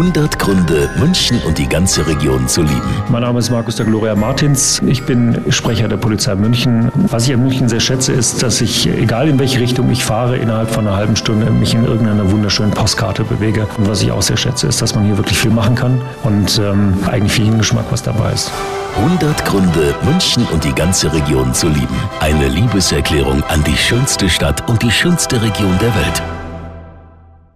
100 Gründe, München und die ganze Region zu lieben. Mein Name ist Markus der Gloria Martins. Ich bin Sprecher der Polizei München. Was ich an München sehr schätze, ist, dass ich, egal in welche Richtung ich fahre, innerhalb von einer halben Stunde mich in irgendeiner wunderschönen Postkarte bewege. Und was ich auch sehr schätze, ist, dass man hier wirklich viel machen kann und ähm, eigentlich viel Geschmack was dabei ist. 100 Gründe, München und die ganze Region zu lieben. Eine Liebeserklärung an die schönste Stadt und die schönste Region der Welt.